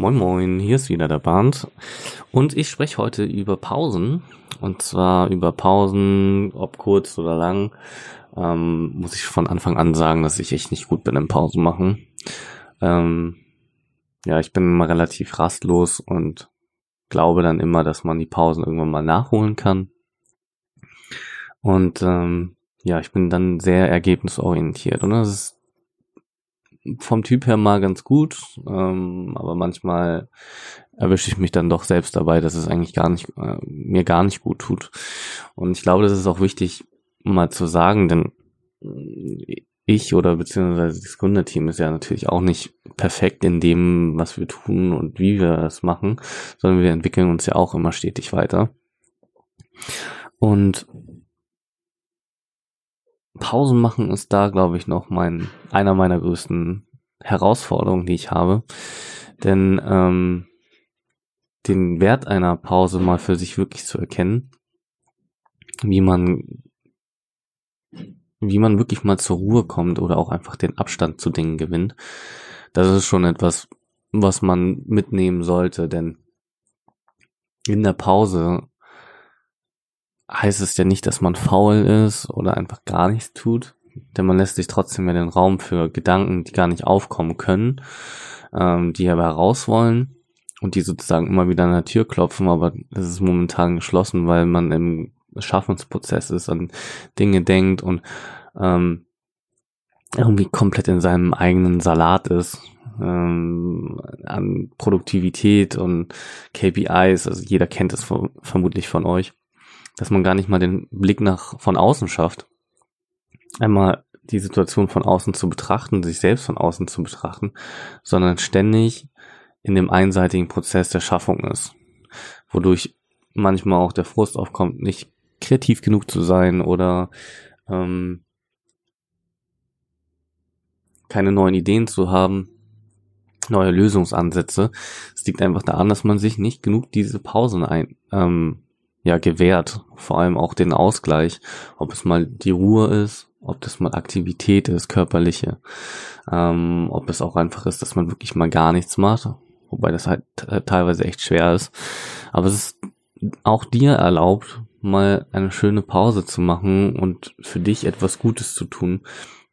Moin Moin, hier ist wieder der Band und ich spreche heute über Pausen und zwar über Pausen, ob kurz oder lang. Ähm, muss ich von Anfang an sagen, dass ich echt nicht gut bin im Pausen machen. Ähm, ja, ich bin immer relativ rastlos und glaube dann immer, dass man die Pausen irgendwann mal nachholen kann. Und ähm, ja, ich bin dann sehr ergebnisorientiert und das ist vom Typ her mal ganz gut, ähm, aber manchmal erwische ich mich dann doch selbst dabei, dass es eigentlich gar nicht, äh, mir gar nicht gut tut. Und ich glaube, das ist auch wichtig, mal zu sagen, denn ich oder beziehungsweise das Gründerteam ist ja natürlich auch nicht perfekt in dem, was wir tun und wie wir es machen, sondern wir entwickeln uns ja auch immer stetig weiter. Und Pausen machen ist da, glaube ich, noch mein einer meiner größten Herausforderungen, die ich habe. Denn ähm, den Wert einer Pause mal für sich wirklich zu erkennen, wie man wie man wirklich mal zur Ruhe kommt oder auch einfach den Abstand zu Dingen gewinnt, das ist schon etwas, was man mitnehmen sollte, denn in der Pause heißt es ja nicht, dass man faul ist oder einfach gar nichts tut, denn man lässt sich trotzdem ja den Raum für Gedanken, die gar nicht aufkommen können, ähm, die aber heraus wollen und die sozusagen immer wieder an der Tür klopfen, aber das ist momentan geschlossen, weil man im Schaffensprozess ist, an Dinge denkt und ähm, irgendwie komplett in seinem eigenen Salat ist, ähm, an Produktivität und KPIs, also jeder kennt es vermutlich von euch dass man gar nicht mal den Blick nach von außen schafft. Einmal die Situation von außen zu betrachten, sich selbst von außen zu betrachten, sondern ständig in dem einseitigen Prozess der Schaffung ist, wodurch manchmal auch der Frust aufkommt, nicht kreativ genug zu sein oder ähm, keine neuen Ideen zu haben, neue Lösungsansätze. Es liegt einfach daran, dass man sich nicht genug diese Pausen ein, ähm, ja gewährt. Vor allem auch den Ausgleich, ob es mal die Ruhe ist, ob das mal Aktivität ist, körperliche, ähm, ob es auch einfach ist, dass man wirklich mal gar nichts macht, wobei das halt teilweise echt schwer ist. Aber es ist auch dir erlaubt, mal eine schöne Pause zu machen und für dich etwas Gutes zu tun,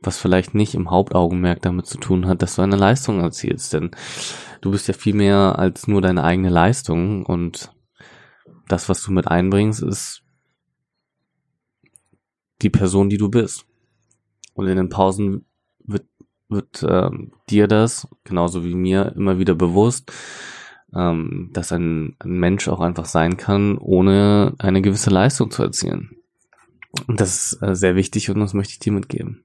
was vielleicht nicht im Hauptaugenmerk damit zu tun hat, dass du eine Leistung erzielst, denn du bist ja viel mehr als nur deine eigene Leistung und das, was du mit einbringst, ist die Person, die du bist. Und in den Pausen wird, wird ähm, dir das, genauso wie mir, immer wieder bewusst, ähm, dass ein, ein Mensch auch einfach sein kann, ohne eine gewisse Leistung zu erzielen. Und das ist äh, sehr wichtig und das möchte ich dir mitgeben.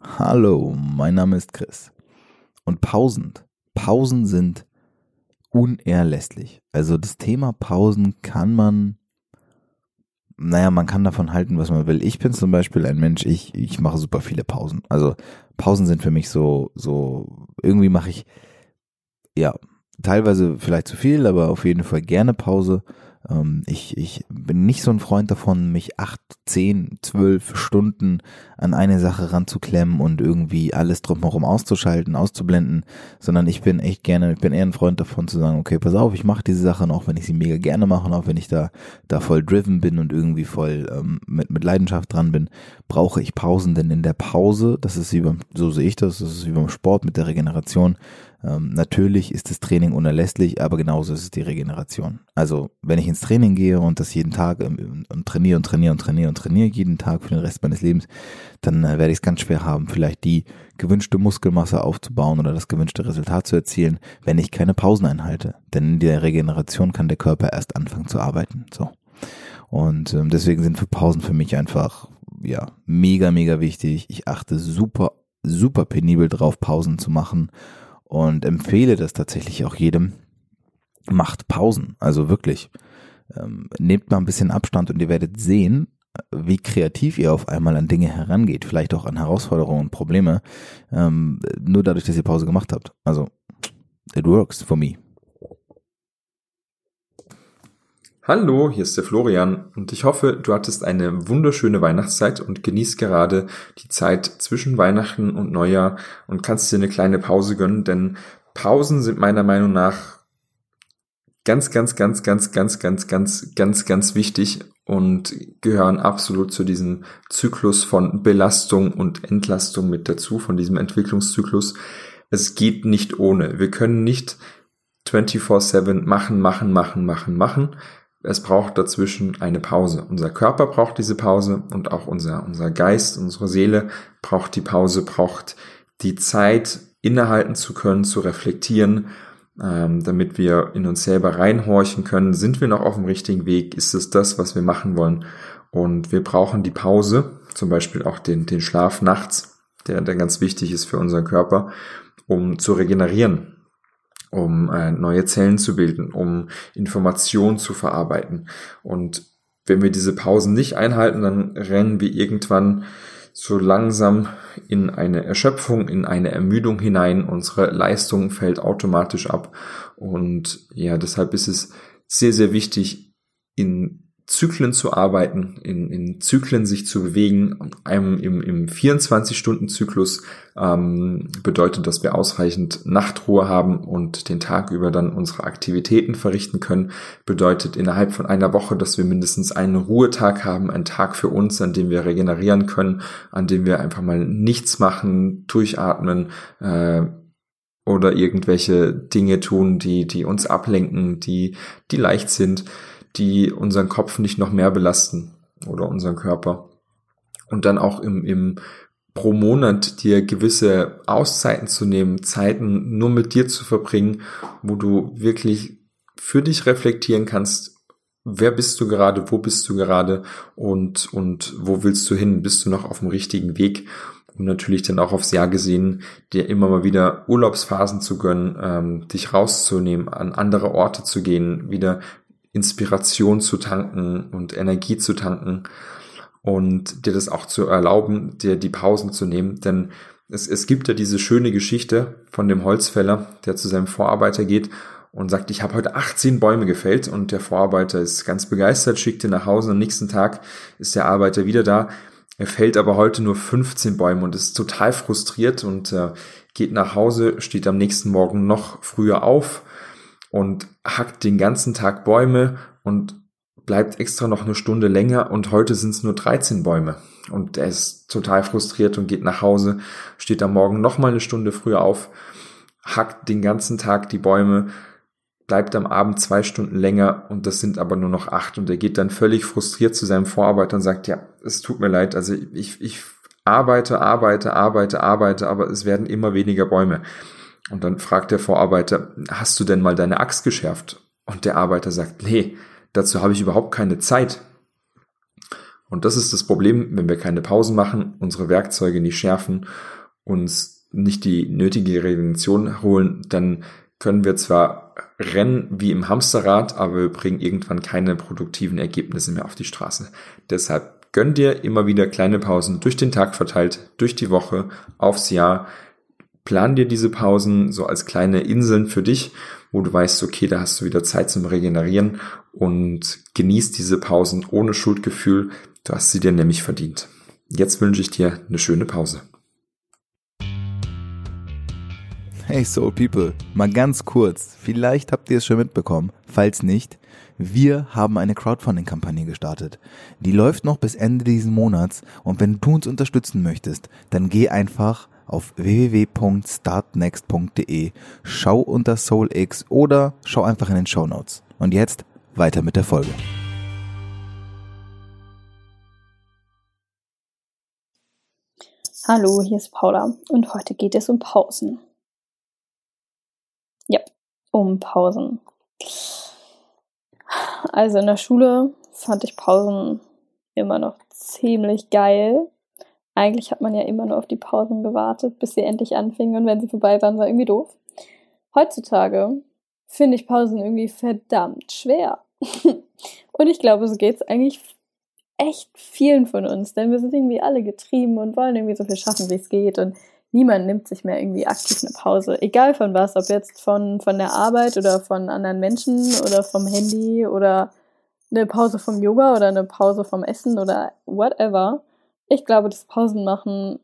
Hallo, mein Name ist Chris. Und Pausen. Pausen sind unerlässlich. Also das Thema Pausen kann man, naja, man kann davon halten, was man will. Ich bin zum Beispiel ein Mensch, ich, ich mache super viele Pausen. Also Pausen sind für mich so, so, irgendwie mache ich, ja, teilweise vielleicht zu viel, aber auf jeden Fall gerne Pause. Ähm, ich, ich bin nicht so ein Freund davon, mich acht, zehn, zwölf Stunden an eine Sache ranzuklemmen und irgendwie alles drumherum auszuschalten, auszublenden, sondern ich bin echt gerne, ich bin eher ein Freund davon zu sagen, okay, pass auf, ich mache diese Sachen, auch wenn ich sie mega gerne mache und auch wenn ich da, da voll driven bin und irgendwie voll ähm, mit, mit Leidenschaft dran bin, brauche ich Pausen, denn in der Pause, das ist wie beim, so sehe ich das, das ist wie beim Sport mit der Regeneration, Ähm, natürlich ist das Training unerlässlich, aber genauso ist es die Regeneration. Also wenn ich ins Training gehe und das jeden Tag ähm, und trainiere und trainiere und trainiere und trainiere jeden Tag für den Rest meines Lebens, dann äh, werde ich es ganz schwer haben, vielleicht die gewünschte Muskelmasse aufzubauen oder das gewünschte Resultat zu erzielen, wenn ich keine Pausen einhalte. Denn in der Regeneration kann der Körper erst anfangen zu arbeiten. So. Und ähm, deswegen sind für Pausen für mich einfach ja mega mega wichtig. Ich achte super super penibel drauf, Pausen zu machen und empfehle das tatsächlich auch jedem. Macht Pausen, also wirklich. Ähm, nehmt mal ein bisschen Abstand und ihr werdet sehen, wie kreativ ihr auf einmal an Dinge herangeht, vielleicht auch an Herausforderungen und Probleme, ähm, nur dadurch, dass ihr Pause gemacht habt. Also, it works for me. Hallo, hier ist der Florian und ich hoffe, du hattest eine wunderschöne Weihnachtszeit und genießt gerade die Zeit zwischen Weihnachten und Neujahr und kannst dir eine kleine Pause gönnen, denn Pausen sind meiner Meinung nach ganz, ganz, ganz, ganz, ganz, ganz, ganz, ganz, ganz wichtig und gehören absolut zu diesem Zyklus von Belastung und Entlastung mit dazu, von diesem Entwicklungszyklus. Es geht nicht ohne. Wir können nicht 24-7 machen, machen, machen, machen, machen es braucht dazwischen eine Pause. Unser Körper braucht diese Pause und auch unser, unser Geist, unsere Seele braucht die Pause, braucht die Zeit, innehalten zu können, zu reflektieren, ähm, damit wir in uns selber reinhorchen können. Sind wir noch auf dem richtigen Weg? Ist es das, was wir machen wollen? Und wir brauchen die Pause, zum Beispiel auch den, den Schlaf nachts, der, der ganz wichtig ist für unseren Körper, um zu regenerieren um äh, neue Zellen zu bilden, um Informationen zu verarbeiten. Und wenn wir diese Pausen nicht einhalten, dann rennen wir irgendwann so langsam in eine Erschöpfung, in eine Ermüdung hinein. Unsere Leistung fällt automatisch ab. Und ja, deshalb ist es sehr, sehr wichtig, in Zyklen zu arbeiten, in, in Zyklen sich zu bewegen. Einem im, im 24-Stunden-Zyklus ähm, bedeutet, dass wir ausreichend Nachtruhe haben und den Tag über dann unsere Aktivitäten verrichten können. Bedeutet innerhalb von einer Woche, dass wir mindestens einen Ruhetag haben, einen Tag für uns, an dem wir regenerieren können, an dem wir einfach mal nichts machen, durchatmen, äh, oder irgendwelche Dinge tun, die, die uns ablenken, die, die leicht sind die unseren Kopf nicht noch mehr belasten oder unseren Körper. Und dann auch im, im pro Monat dir gewisse Auszeiten zu nehmen, Zeiten nur mit dir zu verbringen, wo du wirklich für dich reflektieren kannst, wer bist du gerade, wo bist du gerade und, und wo willst du hin? Bist du noch auf dem richtigen Weg? Und natürlich dann auch aufs Jahr gesehen, dir immer mal wieder Urlaubsphasen zu gönnen, ähm, dich rauszunehmen, an andere Orte zu gehen, wieder Inspiration zu tanken und Energie zu tanken und dir das auch zu erlauben, dir die Pausen zu nehmen. Denn es, es gibt ja diese schöne Geschichte von dem Holzfäller, der zu seinem Vorarbeiter geht und sagt, ich habe heute 18 Bäume gefällt und der Vorarbeiter ist ganz begeistert, schickt ihn nach Hause. Am nächsten Tag ist der Arbeiter wieder da. Er fällt aber heute nur 15 Bäume und ist total frustriert und äh, geht nach Hause, steht am nächsten Morgen noch früher auf und hackt den ganzen Tag Bäume und bleibt extra noch eine Stunde länger und heute sind es nur 13 Bäume. Und er ist total frustriert und geht nach Hause, steht am Morgen noch mal eine Stunde früher auf, hackt den ganzen Tag die Bäume, bleibt am Abend zwei Stunden länger und das sind aber nur noch acht und er geht dann völlig frustriert zu seinem Vorarbeiter und sagt, ja, es tut mir leid, also ich, ich arbeite, arbeite, arbeite, arbeite, aber es werden immer weniger Bäume. Und dann fragt der Vorarbeiter, hast du denn mal deine Axt geschärft? Und der Arbeiter sagt, nee, dazu habe ich überhaupt keine Zeit. Und das ist das Problem, wenn wir keine Pausen machen, unsere Werkzeuge nicht schärfen, uns nicht die nötige Regeneration holen, dann können wir zwar rennen wie im Hamsterrad, aber wir bringen irgendwann keine produktiven Ergebnisse mehr auf die Straße. Deshalb gönn dir immer wieder kleine Pausen durch den Tag verteilt, durch die Woche, aufs Jahr. Plan dir diese Pausen so als kleine Inseln für dich, wo du weißt, okay, da hast du wieder Zeit zum Regenerieren und genieß diese Pausen ohne Schuldgefühl. Du hast sie dir nämlich verdient. Jetzt wünsche ich dir eine schöne Pause. Hey Soul People, mal ganz kurz, vielleicht habt ihr es schon mitbekommen, falls nicht, wir haben eine Crowdfunding-Kampagne gestartet. Die läuft noch bis Ende diesen Monats und wenn du uns unterstützen möchtest, dann geh einfach auf www.startnext.de. Schau unter SoulX oder schau einfach in den Show Notes. Und jetzt weiter mit der Folge. Hallo, hier ist Paula und heute geht es um Pausen. Ja, um Pausen. Also in der Schule fand ich Pausen immer noch ziemlich geil. Eigentlich hat man ja immer nur auf die Pausen gewartet, bis sie endlich anfingen und wenn sie vorbei waren, war irgendwie doof. Heutzutage finde ich Pausen irgendwie verdammt schwer. und ich glaube, so geht es eigentlich echt vielen von uns, denn wir sind irgendwie alle getrieben und wollen irgendwie so viel schaffen, wie es geht und niemand nimmt sich mehr irgendwie aktiv eine Pause, egal von was, ob jetzt von, von der Arbeit oder von anderen Menschen oder vom Handy oder eine Pause vom Yoga oder eine Pause vom Essen oder whatever. Ich glaube, dass Pausen machen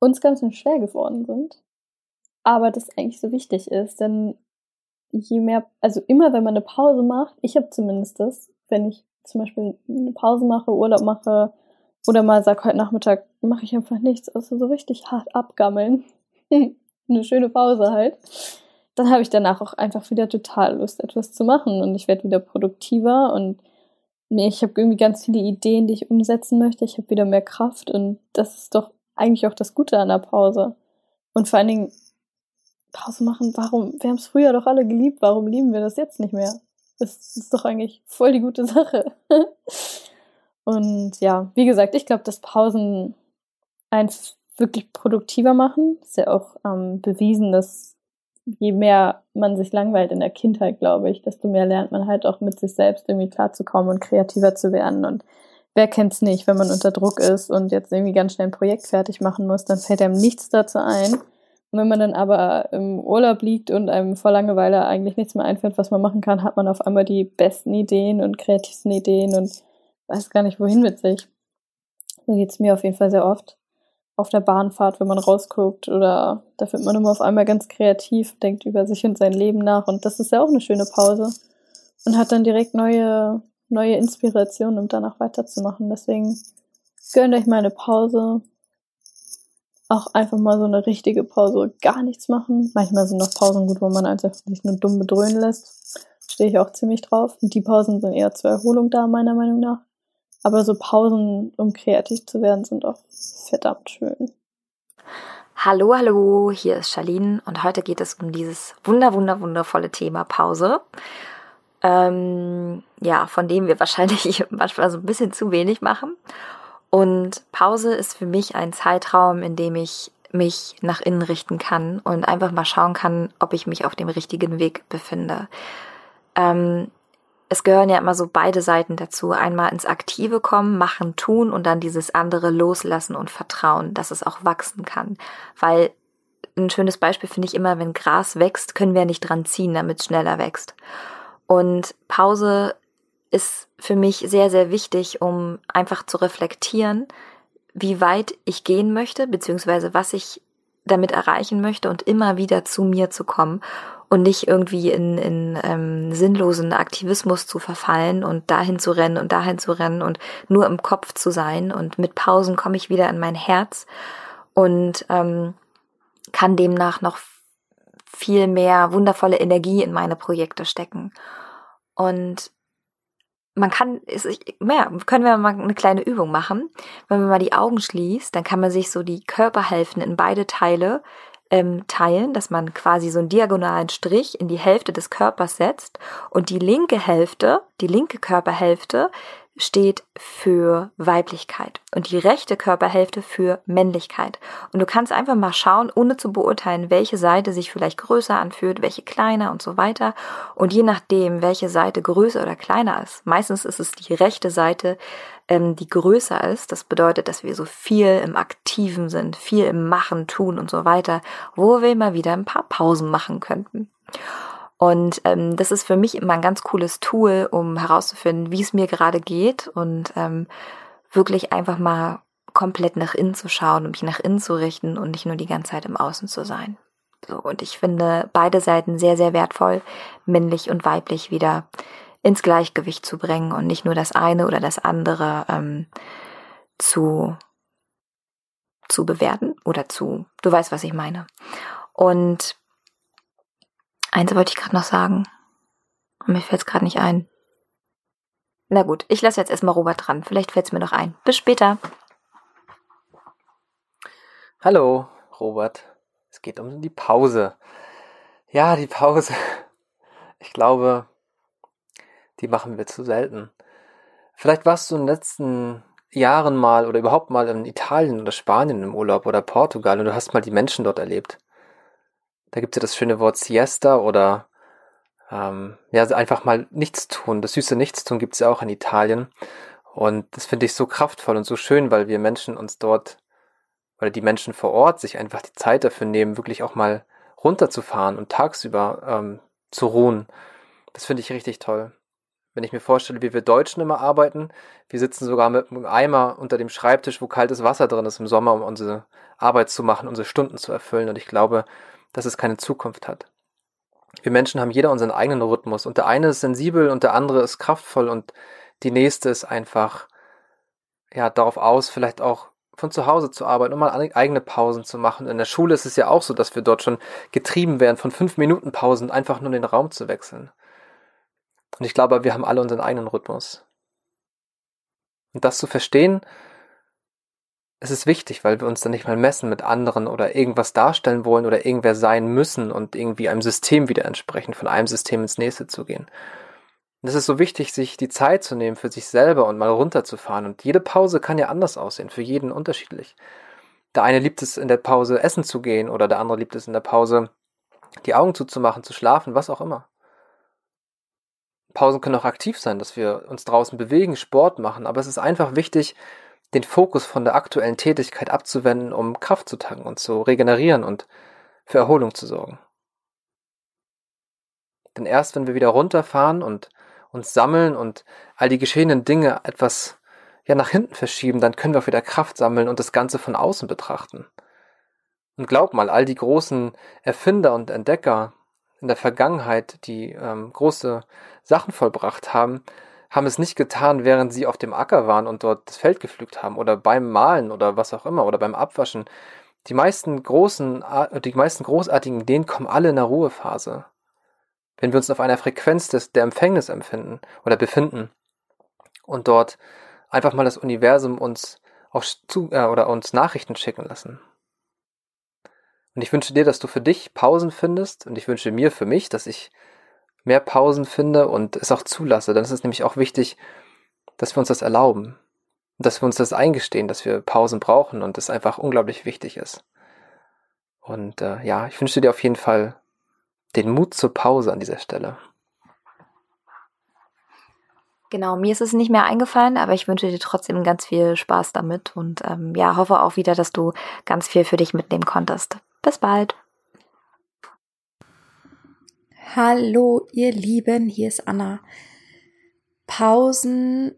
uns ganz schön schwer geworden sind. Aber das eigentlich so wichtig ist, denn je mehr, also immer wenn man eine Pause macht, ich habe zumindest das, wenn ich zum Beispiel eine Pause mache, Urlaub mache oder mal sag, heute Nachmittag mache ich einfach nichts, außer so richtig hart abgammeln. eine schöne Pause halt. Dann habe ich danach auch einfach wieder total Lust, etwas zu machen und ich werde wieder produktiver und ich habe irgendwie ganz viele Ideen, die ich umsetzen möchte. Ich habe wieder mehr Kraft und das ist doch eigentlich auch das Gute an der Pause. Und vor allen Dingen Pause machen, warum? Wir haben es früher doch alle geliebt, warum lieben wir das jetzt nicht mehr? Das ist doch eigentlich voll die gute Sache. Und ja, wie gesagt, ich glaube, dass Pausen eins wirklich produktiver machen. Ist ja auch ähm, bewiesen, dass je mehr man sich langweilt in der Kindheit, glaube ich, desto mehr lernt man halt auch mit sich selbst irgendwie klarzukommen und kreativer zu werden. Und wer kennt's nicht, wenn man unter Druck ist und jetzt irgendwie ganz schnell ein Projekt fertig machen muss, dann fällt einem nichts dazu ein. Und wenn man dann aber im Urlaub liegt und einem vor Langeweile eigentlich nichts mehr einfällt, was man machen kann, hat man auf einmal die besten Ideen und kreativsten Ideen und weiß gar nicht, wohin mit sich. So geht's mir auf jeden Fall sehr oft. Auf der Bahnfahrt, wenn man rausguckt oder da wird man immer auf einmal ganz kreativ, denkt über sich und sein Leben nach und das ist ja auch eine schöne Pause und hat dann direkt neue, neue Inspirationen, um danach weiterzumachen. Deswegen gönnt euch mal eine Pause, auch einfach mal so eine richtige Pause, gar nichts machen. Manchmal sind noch Pausen gut, wo man einfach sich nur dumm bedröhnen lässt. Stehe ich auch ziemlich drauf. Und die Pausen sind eher zur Erholung da, meiner Meinung nach. Aber so Pausen, um kreativ zu werden, sind auch verdammt schön. Hallo, hallo, hier ist Charlene und heute geht es um dieses wunder, wunder, wundervolle Thema Pause. Ähm, ja, von dem wir wahrscheinlich manchmal so ein bisschen zu wenig machen. Und Pause ist für mich ein Zeitraum, in dem ich mich nach innen richten kann und einfach mal schauen kann, ob ich mich auf dem richtigen Weg befinde. Ähm, es gehören ja immer so beide Seiten dazu. Einmal ins Aktive kommen, machen, tun und dann dieses andere loslassen und vertrauen, dass es auch wachsen kann. Weil ein schönes Beispiel finde ich immer, wenn Gras wächst, können wir nicht dran ziehen, damit es schneller wächst. Und Pause ist für mich sehr, sehr wichtig, um einfach zu reflektieren, wie weit ich gehen möchte, beziehungsweise was ich damit erreichen möchte und immer wieder zu mir zu kommen und nicht irgendwie in, in ähm, sinnlosen Aktivismus zu verfallen und dahin zu rennen und dahin zu rennen und nur im Kopf zu sein. Und mit Pausen komme ich wieder in mein Herz und ähm, kann demnach noch viel mehr wundervolle Energie in meine Projekte stecken. Und man kann, ist, ja, können wir mal eine kleine Übung machen. Wenn man mal die Augen schließt, dann kann man sich so die Körperhälften in beide Teile ähm, teilen, dass man quasi so einen diagonalen Strich in die Hälfte des Körpers setzt und die linke Hälfte, die linke Körperhälfte steht für Weiblichkeit und die rechte Körperhälfte für Männlichkeit. Und du kannst einfach mal schauen, ohne zu beurteilen, welche Seite sich vielleicht größer anfühlt, welche kleiner und so weiter. Und je nachdem, welche Seite größer oder kleiner ist, meistens ist es die rechte Seite, ähm, die größer ist. Das bedeutet, dass wir so viel im Aktiven sind, viel im Machen, Tun und so weiter, wo wir mal wieder ein paar Pausen machen könnten. Und ähm, das ist für mich immer ein ganz cooles Tool, um herauszufinden, wie es mir gerade geht und ähm, wirklich einfach mal komplett nach innen zu schauen, um mich nach innen zu richten und nicht nur die ganze Zeit im Außen zu sein. So, und ich finde beide Seiten sehr, sehr wertvoll, männlich und weiblich wieder ins Gleichgewicht zu bringen und nicht nur das eine oder das andere ähm, zu zu bewerten oder zu, du weißt, was ich meine. Und eins wollte ich gerade noch sagen. Und mir fällt es gerade nicht ein. Na gut, ich lasse jetzt erstmal Robert dran. Vielleicht fällt es mir noch ein. Bis später. Hallo, Robert. Es geht um die Pause. Ja, die Pause. Ich glaube, die machen wir zu selten. Vielleicht warst du in den letzten Jahren mal oder überhaupt mal in Italien oder Spanien im Urlaub oder Portugal und du hast mal die Menschen dort erlebt. Da gibt es ja das schöne Wort Siesta oder ähm, ja, also einfach mal nichts tun. Das süße Nichtstun gibt es ja auch in Italien. Und das finde ich so kraftvoll und so schön, weil wir Menschen uns dort oder die Menschen vor Ort sich einfach die Zeit dafür nehmen, wirklich auch mal runterzufahren und tagsüber ähm, zu ruhen. Das finde ich richtig toll. Wenn ich mir vorstelle, wie wir Deutschen immer arbeiten, wir sitzen sogar mit einem Eimer unter dem Schreibtisch, wo kaltes Wasser drin ist im Sommer, um unsere Arbeit zu machen, unsere Stunden zu erfüllen. Und ich glaube, dass es keine Zukunft hat. Wir Menschen haben jeder unseren eigenen Rhythmus und der eine ist sensibel und der andere ist kraftvoll und die nächste ist einfach ja darauf aus, vielleicht auch von zu Hause zu arbeiten und mal eigene Pausen zu machen. In der Schule ist es ja auch so, dass wir dort schon getrieben werden von fünf Minuten Pausen, einfach nur den Raum zu wechseln. Und ich glaube, wir haben alle unseren eigenen Rhythmus. Und das zu verstehen, es ist wichtig, weil wir uns dann nicht mal messen mit anderen oder irgendwas darstellen wollen oder irgendwer sein müssen und irgendwie einem System wieder entsprechen, von einem System ins nächste zu gehen. Und es ist so wichtig, sich die Zeit zu nehmen für sich selber und mal runterzufahren. Und jede Pause kann ja anders aussehen, für jeden unterschiedlich. Der eine liebt es in der Pause essen zu gehen oder der andere liebt es in der Pause die Augen zuzumachen, zu schlafen, was auch immer. Pausen können auch aktiv sein, dass wir uns draußen bewegen, Sport machen, aber es ist einfach wichtig, den Fokus von der aktuellen Tätigkeit abzuwenden, um Kraft zu tanken und zu regenerieren und für Erholung zu sorgen. Denn erst wenn wir wieder runterfahren und uns sammeln und all die geschehenen Dinge etwas ja nach hinten verschieben, dann können wir auch wieder Kraft sammeln und das Ganze von außen betrachten. Und glaub mal, all die großen Erfinder und Entdecker in der Vergangenheit, die ähm, große Sachen vollbracht haben, haben es nicht getan, während sie auf dem Acker waren und dort das Feld gepflügt haben oder beim Malen oder was auch immer oder beim Abwaschen. Die meisten großen, die meisten großartigen Ideen kommen alle in der Ruhephase. Wenn wir uns auf einer Frequenz des, der Empfängnis empfinden oder befinden und dort einfach mal das Universum uns auch zu, äh, oder uns Nachrichten schicken lassen. Und ich wünsche dir, dass du für dich Pausen findest und ich wünsche mir für mich, dass ich mehr Pausen finde und es auch zulasse. Dann ist es nämlich auch wichtig, dass wir uns das erlauben. Dass wir uns das eingestehen, dass wir Pausen brauchen und es einfach unglaublich wichtig ist. Und äh, ja, ich wünsche dir auf jeden Fall den Mut zur Pause an dieser Stelle. Genau, mir ist es nicht mehr eingefallen, aber ich wünsche dir trotzdem ganz viel Spaß damit und ähm, ja, hoffe auch wieder, dass du ganz viel für dich mitnehmen konntest. Bis bald. Hallo, ihr Lieben, hier ist Anna. Pausen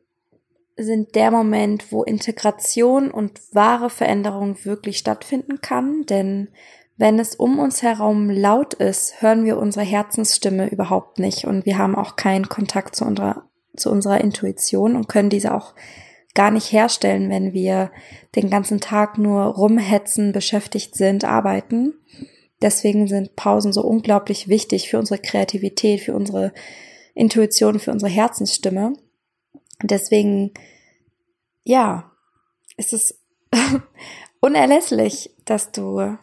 sind der Moment, wo Integration und wahre Veränderung wirklich stattfinden kann, denn wenn es um uns herum laut ist, hören wir unsere Herzensstimme überhaupt nicht und wir haben auch keinen Kontakt zu unserer, zu unserer Intuition und können diese auch gar nicht herstellen, wenn wir den ganzen Tag nur rumhetzen, beschäftigt sind, arbeiten. Deswegen sind Pausen so unglaublich wichtig für unsere Kreativität, für unsere Intuition, für unsere Herzensstimme. Deswegen, ja, ist es unerlässlich, dass du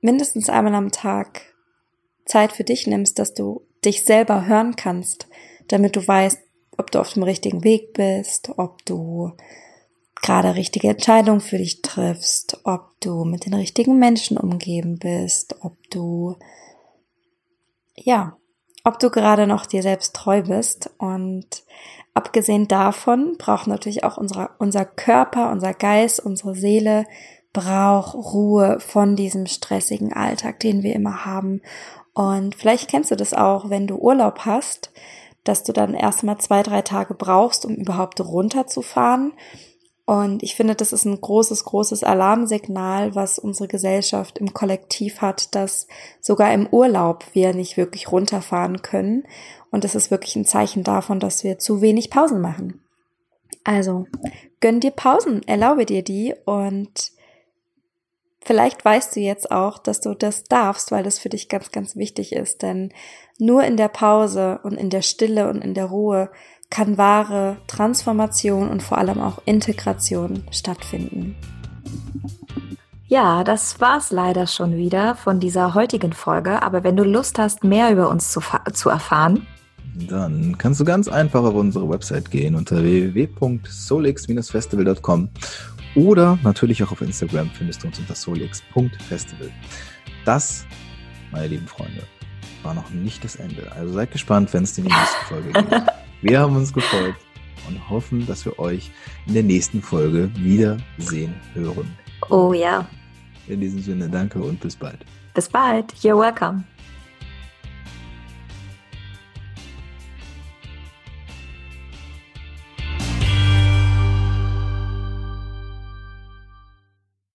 mindestens einmal am Tag Zeit für dich nimmst, dass du dich selber hören kannst, damit du weißt, ob du auf dem richtigen Weg bist, ob du gerade richtige Entscheidungen für dich triffst, ob du mit den richtigen Menschen umgeben bist, ob du, ja, ob du gerade noch dir selbst treu bist. Und abgesehen davon braucht natürlich auch unser, unser Körper, unser Geist, unsere Seele braucht Ruhe von diesem stressigen Alltag, den wir immer haben. Und vielleicht kennst du das auch, wenn du Urlaub hast, dass du dann erstmal zwei, drei Tage brauchst, um überhaupt runterzufahren und ich finde, das ist ein großes, großes Alarmsignal, was unsere Gesellschaft im Kollektiv hat, dass sogar im Urlaub wir nicht wirklich runterfahren können. Und das ist wirklich ein Zeichen davon, dass wir zu wenig Pausen machen. Also, gönn dir Pausen, erlaube dir die und vielleicht weißt du jetzt auch, dass du das darfst, weil das für dich ganz, ganz wichtig ist. Denn nur in der Pause und in der Stille und in der Ruhe kann wahre Transformation und vor allem auch Integration stattfinden. Ja, das war's leider schon wieder von dieser heutigen Folge. Aber wenn du Lust hast, mehr über uns zu, zu erfahren, dann kannst du ganz einfach auf unsere Website gehen unter www.solix-festival.com oder natürlich auch auf Instagram findest du uns unter solix.festival. Das, meine lieben Freunde, war noch nicht das Ende. Also seid gespannt, wenn es in die nächste Folge geht. Wir haben uns gefreut und hoffen, dass wir euch in der nächsten Folge wiedersehen hören. Oh ja. In diesem Sinne, danke und bis bald. Bis bald. You're welcome.